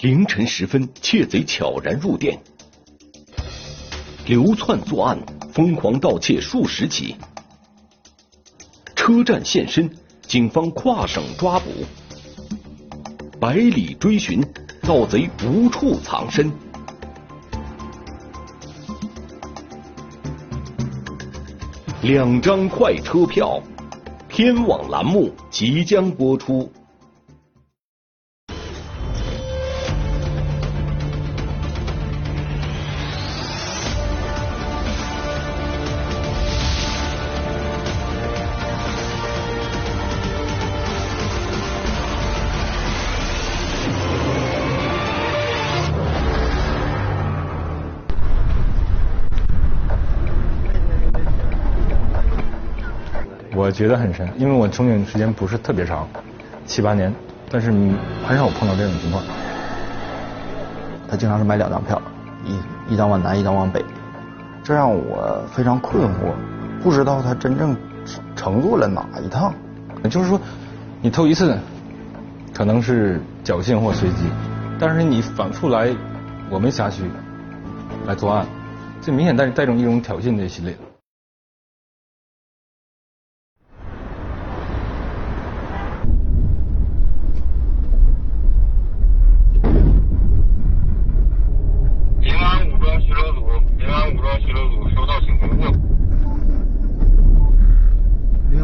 凌晨时分，窃贼悄然入店，流窜作案，疯狂盗窃数十起。车站现身，警方跨省抓捕，百里追寻，盗贼无处藏身。两张快车票，天网栏目即将播出。我觉得很深，因为我从警时间不是特别长，七八年，但是很少碰到这种情况。他经常是买两张票，一一张往南，一张往北，这让我非常困惑，不知道他真正乘坐了哪一趟。就是说，你偷一次，可能是侥幸或随机，但是你反复来我们辖区来作案，这明显带带着一种挑衅的心理。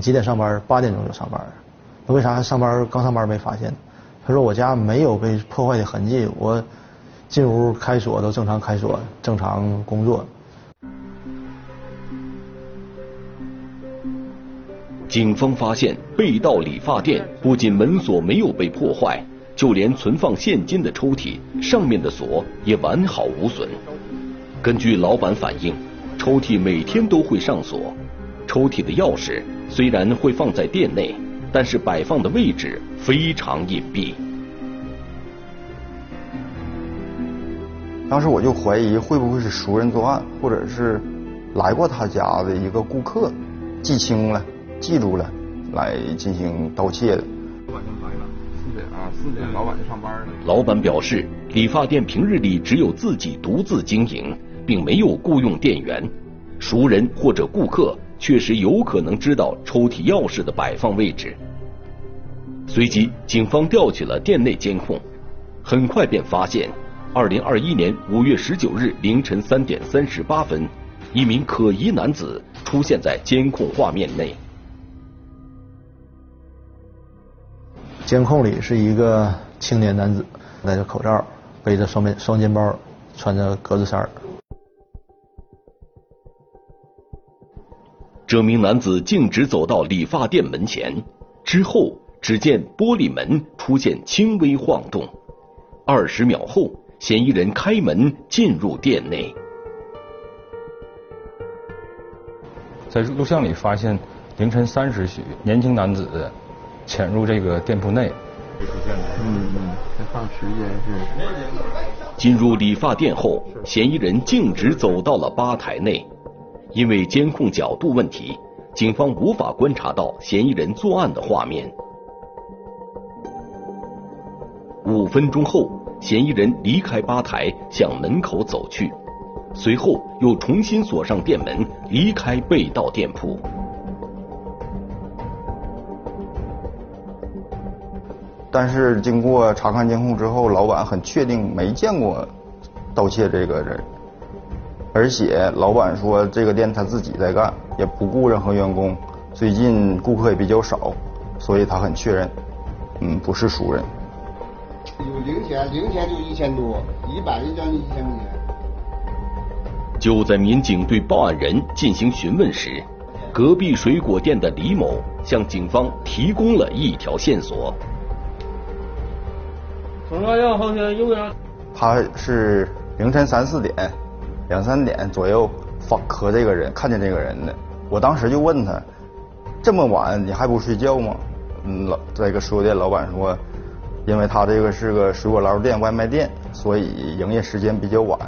几点上班？八点钟就上班。那为啥上班刚上班没发现？他说我家没有被破坏的痕迹，我进屋开锁都正常开锁，正常工作。警方发现被盗理发店不仅门锁没有被破坏，就连存放现金的抽屉上面的锁也完好无损。根据老板反映，抽屉每天都会上锁，抽屉的钥匙虽然会放在店内，但是摆放的位置非常隐蔽。当时我就怀疑会不会是熟人作案，或者是来过他家的一个顾客记清了。记住了，来进行盗窃的。老板就来了，四点啊，四点老板就上班了。老板表示，理发店平日里只有自己独自经营，并没有雇佣店员。熟人或者顾客确实有可能知道抽屉钥匙的摆放位置。随即，警方调取了店内监控，很快便发现，二零二一年五月十九日凌晨三点三十八分，一名可疑男子出现在监控画面内。监控里是一个青年男子，戴着口罩，背着双面双肩包，穿着格子衫。这名男子径直走到理发店门前，之后只见玻璃门出现轻微晃动。二十秒后，嫌疑人开门进入店内。在录像里发现，凌晨三时许，年轻男子。潜入这个店铺内，嗯嗯，放时间是。进入理发店后，嫌疑人径直走到了吧台内。因为监控角度问题，警方无法观察到嫌疑人作案的画面。五分钟后，嫌疑人离开吧台，向门口走去，随后又重新锁上店门，离开被盗店铺。但是经过查看监控之后，老板很确定没见过盗窃这个人，而且老板说这个店他自己在干，也不雇任何员工，最近顾客也比较少，所以他很确认，嗯，不是熟人。有零钱，零钱就一千多，一百就将近一千块钱。就在民警对报案人进行询问时，隔壁水果店的李某向警方提供了一条线索。他是凌晨三四点、两三点左右发和这个人看见这个人的。我当时就问他，这么晚你还不睡觉吗？嗯，老这个水果店老板说，因为他这个是个水果捞店、外卖店，所以营业时间比较晚，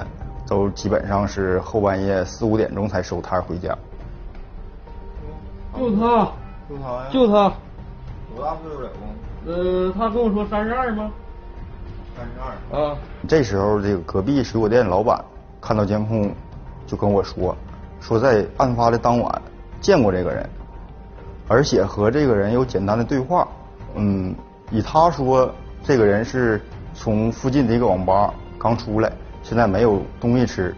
都基本上是后半夜四五点钟才收摊回家。就他，就他呀？就他。多大岁数了？呃，他跟我说三十二吗？三十二。啊。这时候，这个隔壁水果店老板看到监控，就跟我说，说在案发的当晚见过这个人，而且和这个人有简单的对话。嗯，以他说，这个人是从附近的一个网吧刚出来，现在没有东西吃，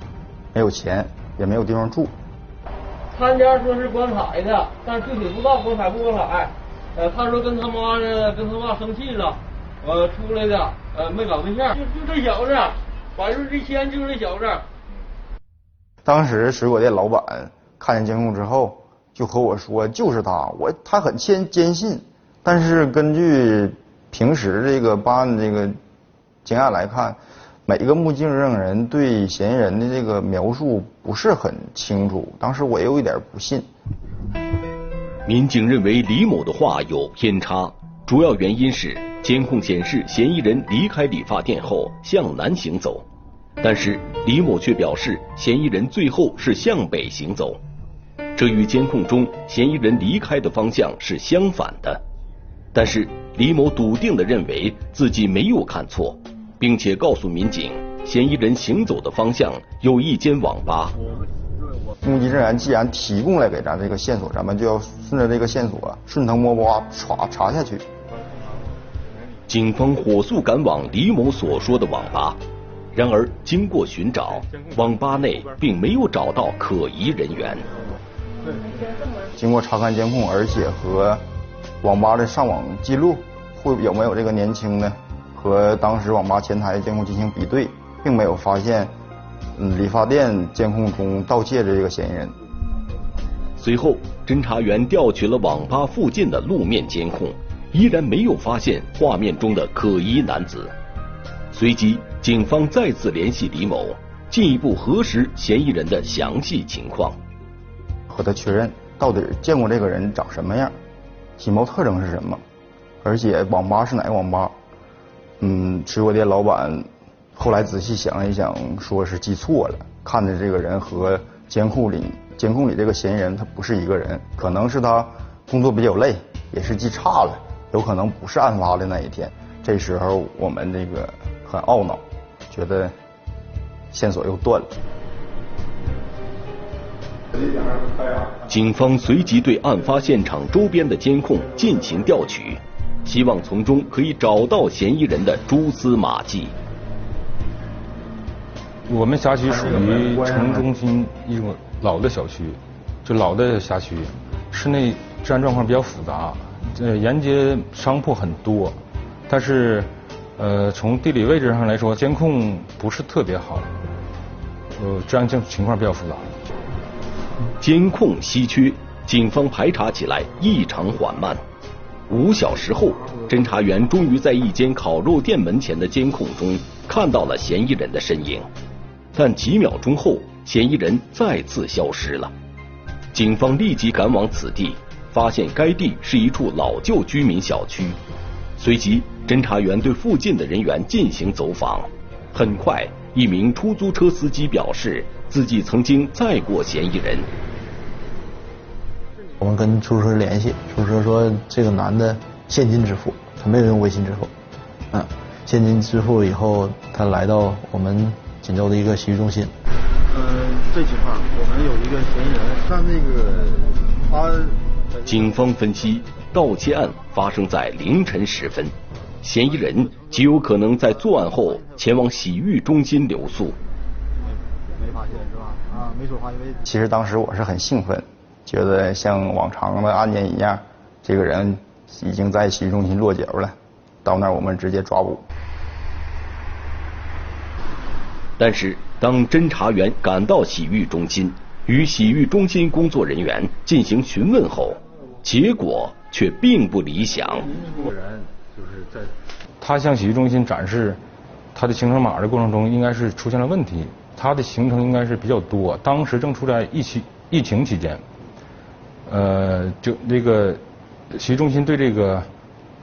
没有钱，也没有地方住。他家说是观海的，但具体不知道观海不观海。呃，他说跟他妈呢，跟他爸生气了，呃，出来的，呃，没搞对象，就就这小子，反正这钱就是这小子。当时水果店老板看见监控之后，就和我说就是他，我他很坚坚信，但是根据平时这个办案这个经验来看，每个目击证人对嫌疑人的这个描述不是很清楚，当时我也有一点不信。民警认为李某的话有偏差，主要原因是监控显示嫌疑人离开理发店后向南行走，但是李某却表示嫌疑人最后是向北行走，这与监控中嫌疑人离开的方向是相反的。但是李某笃定的认为自己没有看错，并且告诉民警，嫌疑人行走的方向有一间网吧。目击证人既然提供了给咱这个线索，咱们就要顺着这个线索顺藤摸瓜查查下去。警方火速赶往李某所说的网吧，然而经过寻找，网吧内并没有找到可疑人员。经过查看监控，而且和网吧的上网记录，会有没有这个年轻的？和当时网吧前台的监控进行比对，并没有发现。嗯，理发店监控中盗窃的这个嫌疑人。随后，侦查员调取了网吧附近的路面监控，依然没有发现画面中的可疑男子。随即，警方再次联系李某，进一步核实嫌疑人的详细情况，和他确认到底见过这个人长什么样，体貌特征是什么，而且网吧是哪个网吧？嗯，水果店老板。后来仔细想了一想，说是记错了，看的这个人和监控里监控里这个嫌疑人他不是一个人，可能是他工作比较累，也是记差了，有可能不是案发的那一天。这时候我们这个很懊恼，觉得线索又断了。警方随即对案发现场周边的监控进行调取，希望从中可以找到嫌疑人的蛛丝马迹。我们辖区属于城中心一种老的小区，就老的辖区，室内治安状况比较复杂，呃，沿街商铺很多，但是呃，从地理位置上来说，监控不是特别好，呃，治安情情况比较复杂。监控稀缺，警方排查起来异常缓慢。五小时后，侦查员终于在一间烤肉店门前的监控中看到了嫌疑人的身影。但几秒钟后，嫌疑人再次消失了。警方立即赶往此地，发现该地是一处老旧居民小区。随即，侦查员对附近的人员进行走访。很快，一名出租车司机表示自己曾经载过嫌疑人。我们跟出租车联系，出租车说这个男的现金支付，他没有用微信支付。嗯，现金支付以后，他来到我们。锦州的一个洗浴中心。嗯，这情况我们有一个嫌疑人，但那个他。警方分析，盗窃案发生在凌晨时分，嫌疑人极有可能在作案后前往洗浴中心留宿。没发现是吧？啊，没说话，因为其实当时我是很兴奋，觉得像往常的案件一样，这个人已经在洗浴中心落脚了，到那儿我们直接抓捕。但是，当侦查员赶到洗浴中心，与洗浴中心工作人员进行询问后，结果却并不理想。就是在他向洗浴中心展示他的行程码的过程中应该是出现了问题，他的行程应该是比较多，当时正处在疫情疫情期间，呃，就那个洗浴中心对这个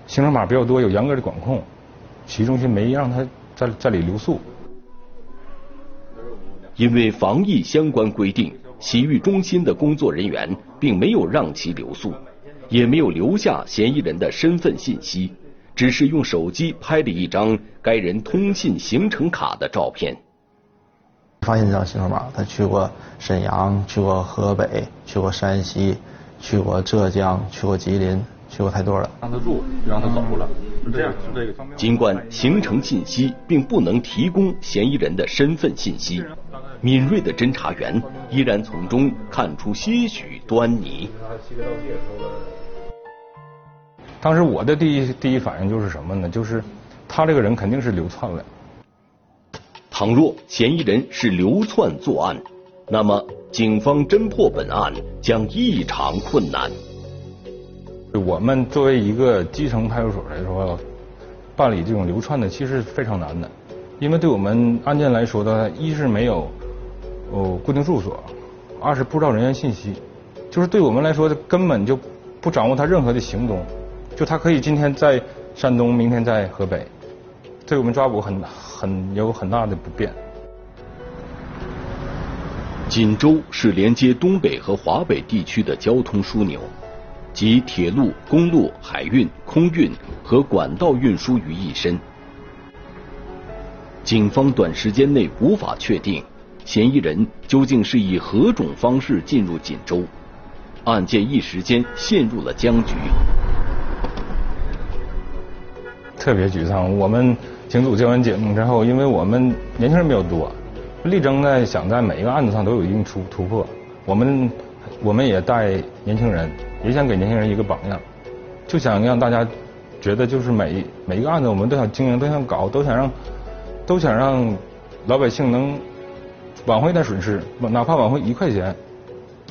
行程码比较多，有严格的管控，洗浴中心没让他在在里留宿。因为防疫相关规定，洗浴中心的工作人员并没有让其留宿，也没有留下嫌疑人的身份信息。只是用手机拍了一张该人通信行程卡的照片。发现这张行程码，他去过沈阳，去过河北，去过山西，去过浙江，去过吉林，去过太多了。让他住，就让他走了，是这样，是这个。尽管行程信息并不能提供嫌疑人的身份信息，敏锐的侦查员依然从中看出些许端倪。当时我的第一第一反应就是什么呢？就是他这个人肯定是流窜了。倘若嫌疑人是流窜作案，那么警方侦破本案将异常困难。我们作为一个基层派出所来说，办理这种流窜的其实非常难的，因为对我们案件来说的，一是没有哦固定住所，二是不知道人员信息，就是对我们来说根本就不掌握他任何的行踪。就他可以今天在山东，明天在河北，对我们抓捕很很有很大的不便。锦州是连接东北和华北地区的交通枢纽，集铁路、公路、海运、空运和管道运输于一身。警方短时间内无法确定嫌疑人究竟是以何种方式进入锦州，案件一时间陷入了僵局。特别沮丧。我们警组接完解梦之后，因为我们年轻人比较多，力争呢想在每一个案子上都有一定突突破。我们我们也带年轻人，也想给年轻人一个榜样，就想让大家觉得就是每每一个案子我们都想经营，都想搞，都想让都想让老百姓能挽回点损失，哪怕挽回一块钱，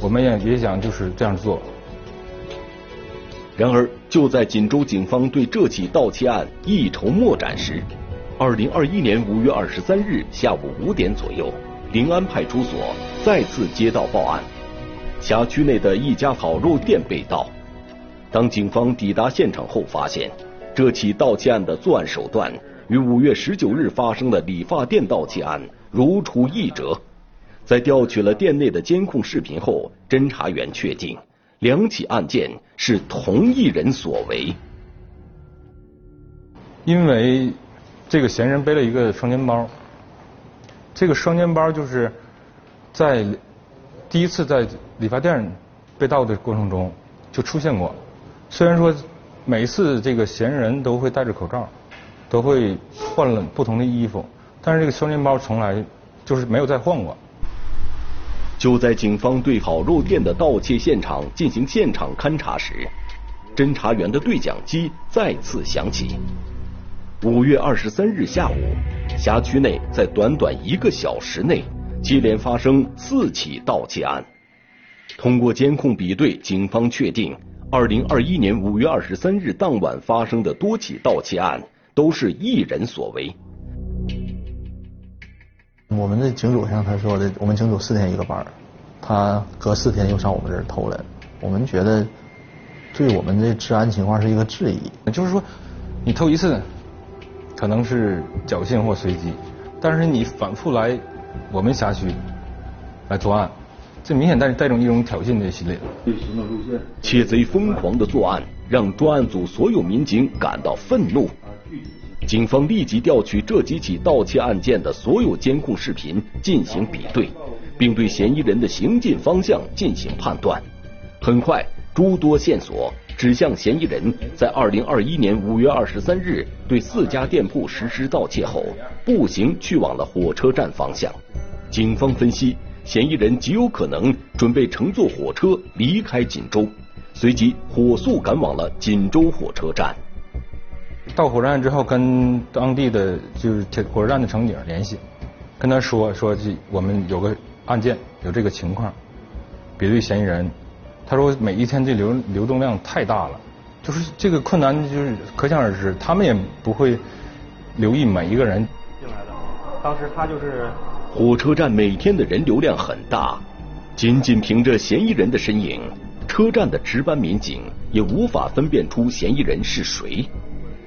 我们也也想就是这样做。然而，就在锦州警方对这起盗窃案一筹莫展时，二零二一年五月二十三日下午五点左右，临安派出所再次接到报案，辖区内的一家烤肉店被盗。当警方抵达现场后，发现这起盗窃案的作案手段与五月十九日发生的理发店盗窃案如出一辙。在调取了店内的监控视频后，侦查员确定。两起案件是同一人所为，因为这个嫌疑人背了一个双肩包，这个双肩包就是在第一次在理发店被盗的过程中就出现过。虽然说每次这个嫌疑人都会戴着口罩，都会换了不同的衣服，但是这个双肩包从来就是没有再换过。就在警方对烤肉店的盗窃现场进行现场勘查时，侦查员的对讲机再次响起。五月二十三日下午，辖区内在短短一个小时内接连发生四起盗窃案。通过监控比对，警方确定，二零二一年五月二十三日当晚发生的多起盗窃案都是一人所为。我们的警组像他说的，我们警组四天一个班他隔四天又上我们这儿偷来，我们觉得对我们的治安情况是一个质疑。就是说，你偷一次可能是侥幸或随机，但是你反复来我们辖区来作案，这明显带带种一种挑衅的心理。窃贼疯狂的作案，让专案组所有民警感到愤怒。警方立即调取这几起盗窃案件的所有监控视频进行比对，并对嫌疑人的行进方向进行判断。很快，诸多线索指向嫌疑人在二零二一年五月二十三日对四家店铺实施盗窃后，步行去往了火车站方向。警方分析，嫌疑人极有可能准备乘坐火车离开锦州，随即火速赶往了锦州火车站。到火车站之后，跟当地的就是铁火车站的乘警联系，跟他说说这我们有个案件，有这个情况，比对嫌疑人。他说每一天这流流动量太大了，就是这个困难就是可想而知，他们也不会留意每一个人进来的。当时他就是火车站每天的人流量很大，仅仅凭着嫌疑人的身影，车站的值班民警也无法分辨出嫌疑人是谁。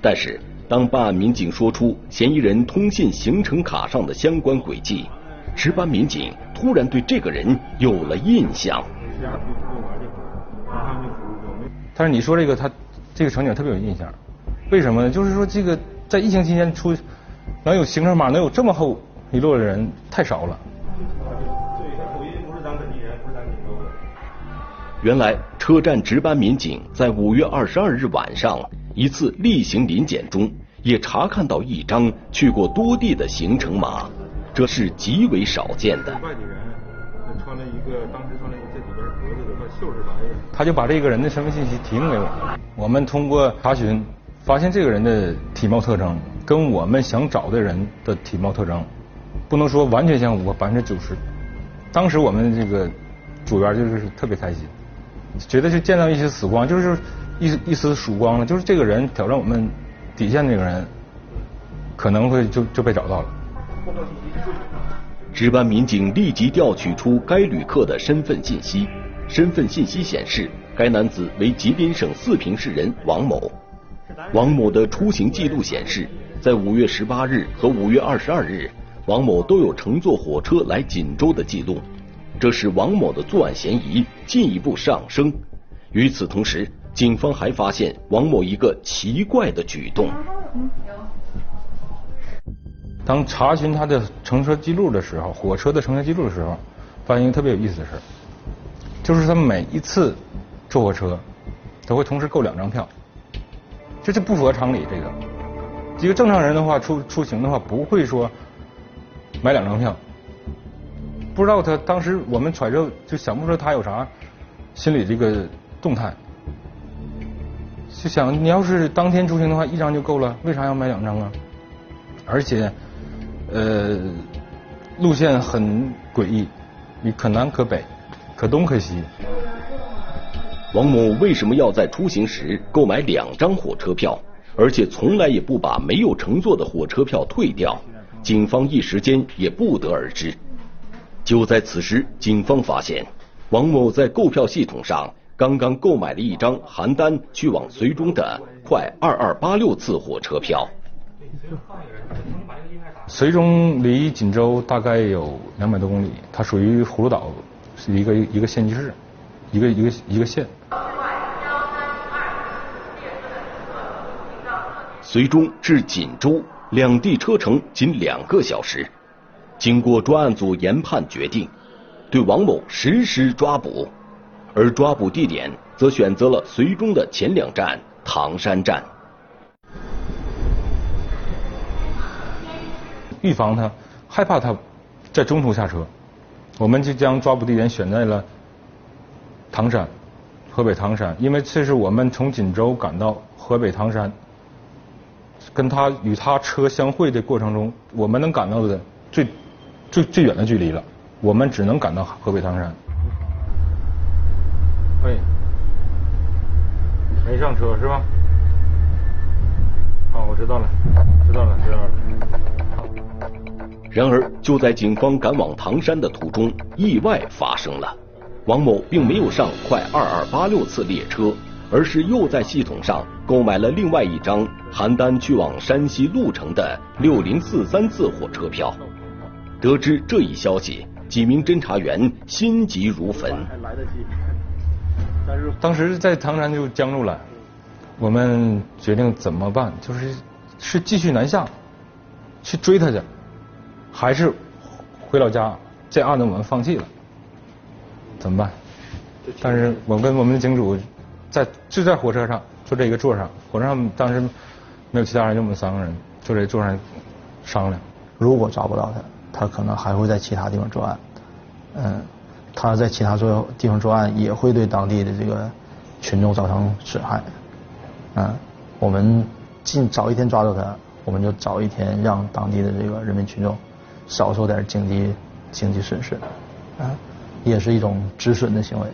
但是，当办案民警说出嫌疑人通信行程卡上的相关轨迹，值班民警突然对这个人有了印象。但是你说这个他这个乘警特别有印象，为什么呢？就是说这个在疫情期间出能有行程码能有这么厚一摞的人太少了。原来车站值班民警在五月二十二日晚上一次例行临检中，也查看到一张去过多地的行程码，这是极为少见的。外地人穿了一个，当时穿了一个这里边格子的个袖式白的，他就把这个人的身份信息提供给我们，我们通过查询发现这个人的体貌特征跟我们想找的人的体貌特征不能说完全相符，百分之九十。当时我们这个组员就是特别开心。觉得就见到一些死光，就是一一丝曙光了。就是这个人挑战我们底线，那个人可能会就就被找到了。值班民警立即调取出该旅客的身份信息，身份信息显示，该男子为吉林省四平市人王某。王某的出行记录显示，在五月十八日和五月二十二日，王某都有乘坐火车来锦州的记录。这使王某的作案嫌疑进一步上升。与此同时，警方还发现王某一个奇怪的举动。当查询他的乘车记录的时候，火车的乘车记录的时候，发现一个特别有意思的事就是他每一次坐火车都会同时购两张票，这就不符合常理。这个一个正常人的话出出行的话不会说买两张票。不知道他当时我们揣测就想不出他有啥心理这个动态，就想你要是当天出行的话，一张就够了，为啥要买两张啊？而且呃路线很诡异，你可南可北，可东可西。王某为什么要在出行时购买两张火车票，而且从来也不把没有乘坐的火车票退掉？警方一时间也不得而知。就在此时，警方发现王某在购票系统上刚刚购买了一张邯郸去往绥中的快二二八六次火车票。绥中离锦州大概有两百多公里，它属于葫芦岛是一个一个县级市，一个一个一个县。绥中至锦州两地车程仅两个小时。经过专案组研判决定，对王某实施抓捕，而抓捕地点则选择了绥中的前两站唐山站。预防他害怕他在中途下车，我们就将抓捕地点选在了唐山，河北唐山，因为这是我们从锦州赶到河北唐山，跟他与他车相会的过程中，我们能赶到的最。最最远的距离了，我们只能赶到河北唐山。喂，没上车是吧？好，我知道了，知道了，知道了。然而，就在警方赶往唐山的途中，意外发生了。王某并没有上快二二八六次列车，而是又在系统上购买了。另外一张邯郸去往山西潞城的六零四三次火车票。得知这一消息，几名侦查员心急如焚。还来得及当时在唐山就僵住了，我们决定怎么办？就是是继续南下去追他去，还是回老家？这案子我们放弃了，怎么办？但是我跟我们的警主在就在火车上，就这一个座上，火车上当时没有其他人，就我们三个人坐这座上商量。如果抓不到他。他可能还会在其他地方作案，嗯，他在其他作地方作案也会对当地的这个群众造成损害，嗯，我们尽早一天抓住他，我们就早一天让当地的这个人民群众少受点经济经济损失，啊，也是一种止损的行为。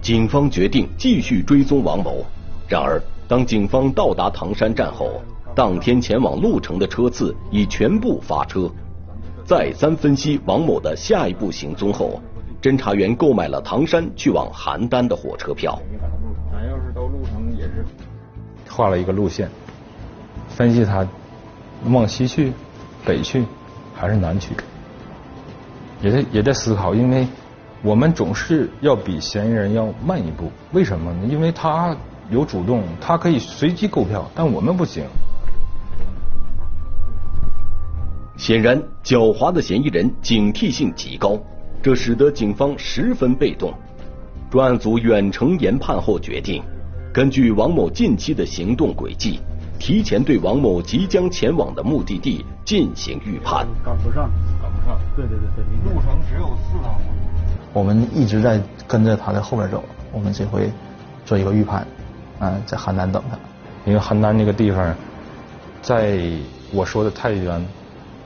警方决定继续追踪王某，然而当警方到达唐山站后。当天前往鹿城的车次已全部发车。再三分析王某的下一步行踪后，侦查员购买了唐山去往邯郸的火车票。咱要是到鹿城也是画了一个路线，分析他往西去、北去还是南去，也在也在思考，因为我们总是要比嫌疑人要慢一步，为什么呢？因为他有主动，他可以随机购票，但我们不行。显然，狡猾的嫌疑人警惕性极高，这使得警方十分被动。专案组远程研判后决定，根据王某近期的行动轨迹，提前对王某即将前往的目的地进行预判。赶不上，赶不上。对对对对，路程只有四趟。我们一直在跟着他的后边走，我们这回做一个预判，嗯，在邯郸等他。因为邯郸那个地方，在我说的太原。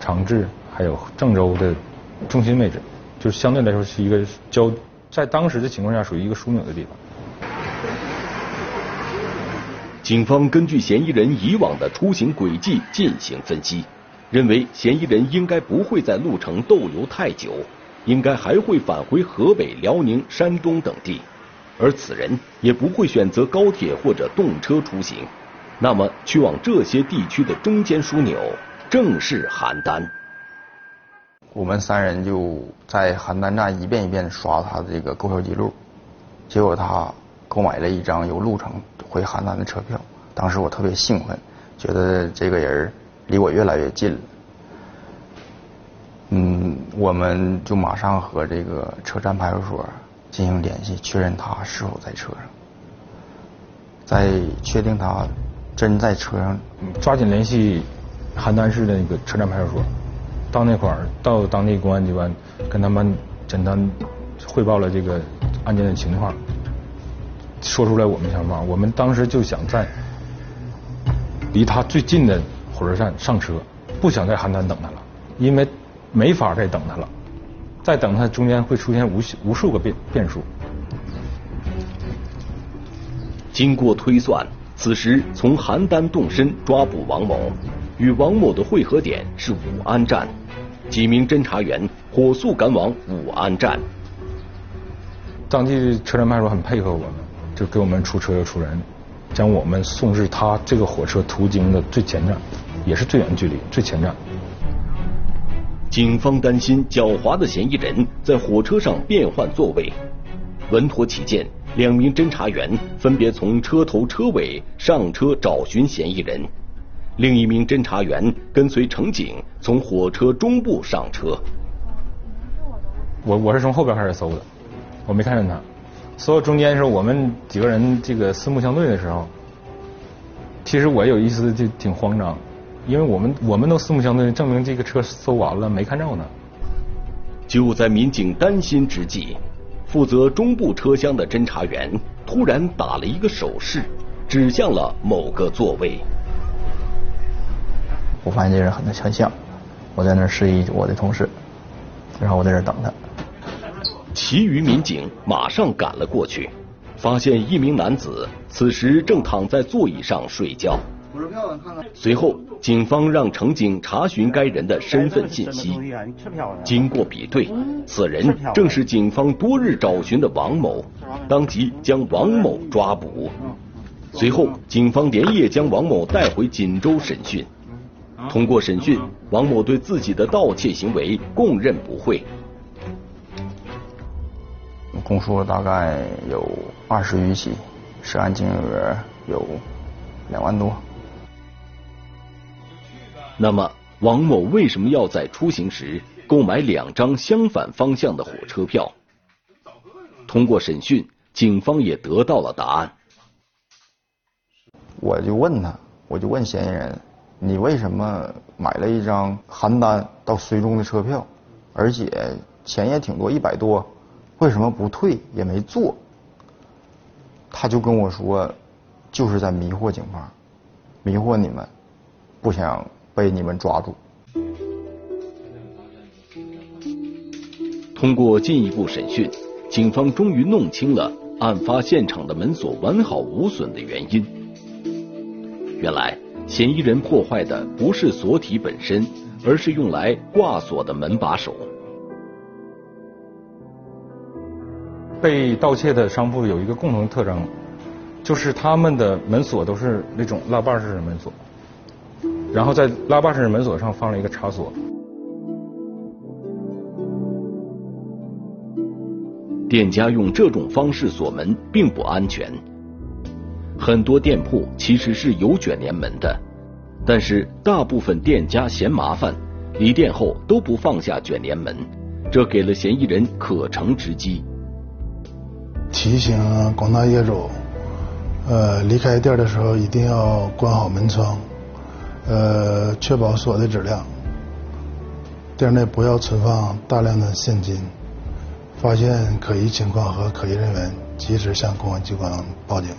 长治还有郑州的中心位置，就是相对来说是一个交，在当时的情况下属于一个枢纽的地方。警方根据嫌疑人以往的出行轨迹进行分析，认为嫌疑人应该不会在鹿城逗留太久，应该还会返回河北、辽宁、山东等地，而此人也不会选择高铁或者动车出行，那么去往这些地区的中间枢纽。正是邯郸，我们三人就在邯郸站一遍一遍刷他的这个购票记录，结果他购买了一张由鹿城回邯郸的车票。当时我特别兴奋，觉得这个人离我越来越近了。嗯，我们就马上和这个车站派出所进行联系，确认他是否在车上。在确定他真在车上，抓紧联系。邯郸市的那个车站派出所，到那块儿，到当地公安机关，跟他们简单汇报了这个案件的情况，说出来我们想法。我们当时就想在离他最近的火车站上车，不想在邯郸等他了，因为没法再等他了，再等他中间会出现无无数个变变数。经过推算，此时从邯郸动身抓捕王某。与王某的会合点是武安站，几名侦查员火速赶往武安站。当地车站派出所很配合我们，就给我们出车又出人，将我们送至他这个火车途经的最前站，也是最远距离最前站。警方担心狡猾的嫌疑人在火车上变换座位，稳妥起见，两名侦查员分别从车头车尾上车找寻嫌疑人。另一名侦查员跟随乘警从火车中部上车。我我是从后边开始搜的，我没看见他。搜到中间的时候，我们几个人这个四目相对的时候，其实我有一丝就挺慌张，因为我们我们都四目相对，证明这个车搜完了没看着呢。就在民警担心之际，负责中部车厢的侦查员突然打了一个手势，指向了某个座位。我发现这人很很像，我在那儿示意我的同事，然后我在这儿等他。其余民警马上赶了过去，发现一名男子此时正躺在座椅上睡觉。随后，警方让乘警查询该人的身份信息。经过比对，此人正是警方多日找寻的王某，当即将王某抓捕。随后，警方连夜将王某带回锦州审讯。通过审讯，王某对自己的盗窃行为供认不讳。供述了大概有二十余起，涉案金额有两万多。那么，王某为什么要在出行时购买两张相反方向的火车票？通过审讯，警方也得到了答案。我就问他，我就问嫌疑人。你为什么买了一张邯郸到绥中的车票，而且钱也挺多，一百多，为什么不退也没坐？他就跟我说，就是在迷惑警方，迷惑你们，不想被你们抓住。通过进一步审讯，警方终于弄清了案发现场的门锁完好无损的原因。原来。嫌疑人破坏的不是锁体本身，而是用来挂锁的门把手。被盗窃的商铺有一个共同的特征，就是他们的门锁都是那种拉把式的门锁，然后在拉把式门锁上放了一个插锁。店家用这种方式锁门并不安全。很多店铺其实是有卷帘门的，但是大部分店家嫌麻烦，离店后都不放下卷帘门，这给了嫌疑人可乘之机。提醒广大业主，呃，离开店的时候一定要关好门窗，呃，确保锁的质量。店内不要存放大量的现金，发现可疑情况和可疑人员，及时向公安机关报警。